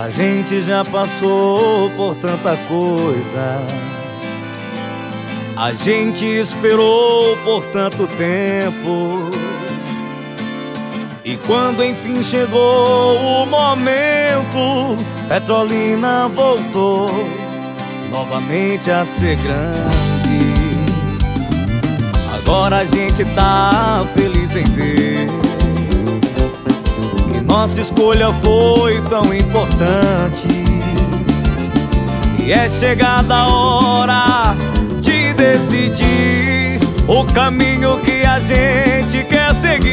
A gente já passou por tanta coisa. A gente esperou por tanto tempo. E quando enfim chegou o momento, Petrolina voltou novamente a ser grande. Agora a gente tá feliz em ver nossa escolha foi tão importante. E é chegada a hora de decidir o caminho que a gente quer seguir.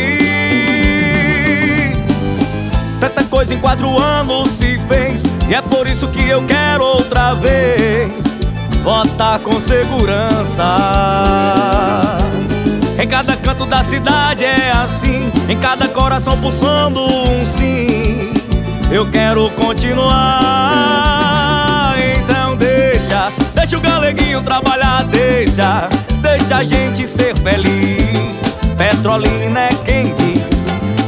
Tanta coisa em quatro anos se fez, e é por isso que eu quero outra vez votar com segurança. Canto da cidade é assim, em cada coração pulsando um sim. Eu quero continuar, então deixa, deixa o galeguinho trabalhar, deixa, deixa a gente ser feliz. Petrolina é quem diz,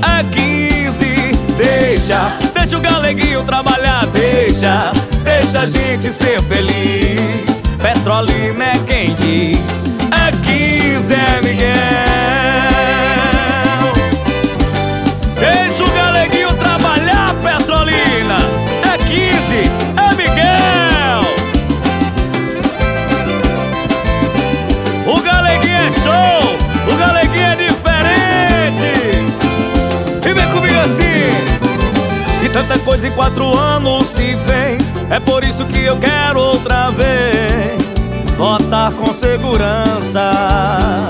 é 15, deixa, deixa o galeguinho trabalhar, deixa, deixa a gente ser feliz. Petrolina é quem diz, tanta coisa em quatro anos se fez. É por isso que eu quero outra vez votar com segurança.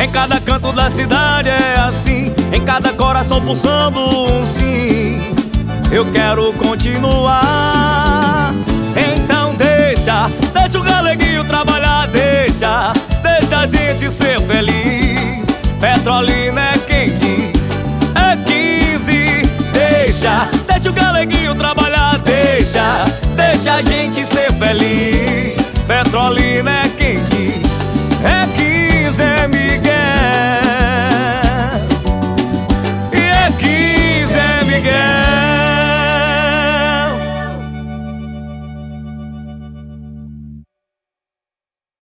Em cada canto da cidade é assim, em cada coração pulsando um sim. Eu quero continuar. Então deixa, deixa o galeguinho trabalhar, deixa a gente ser feliz. Petrolina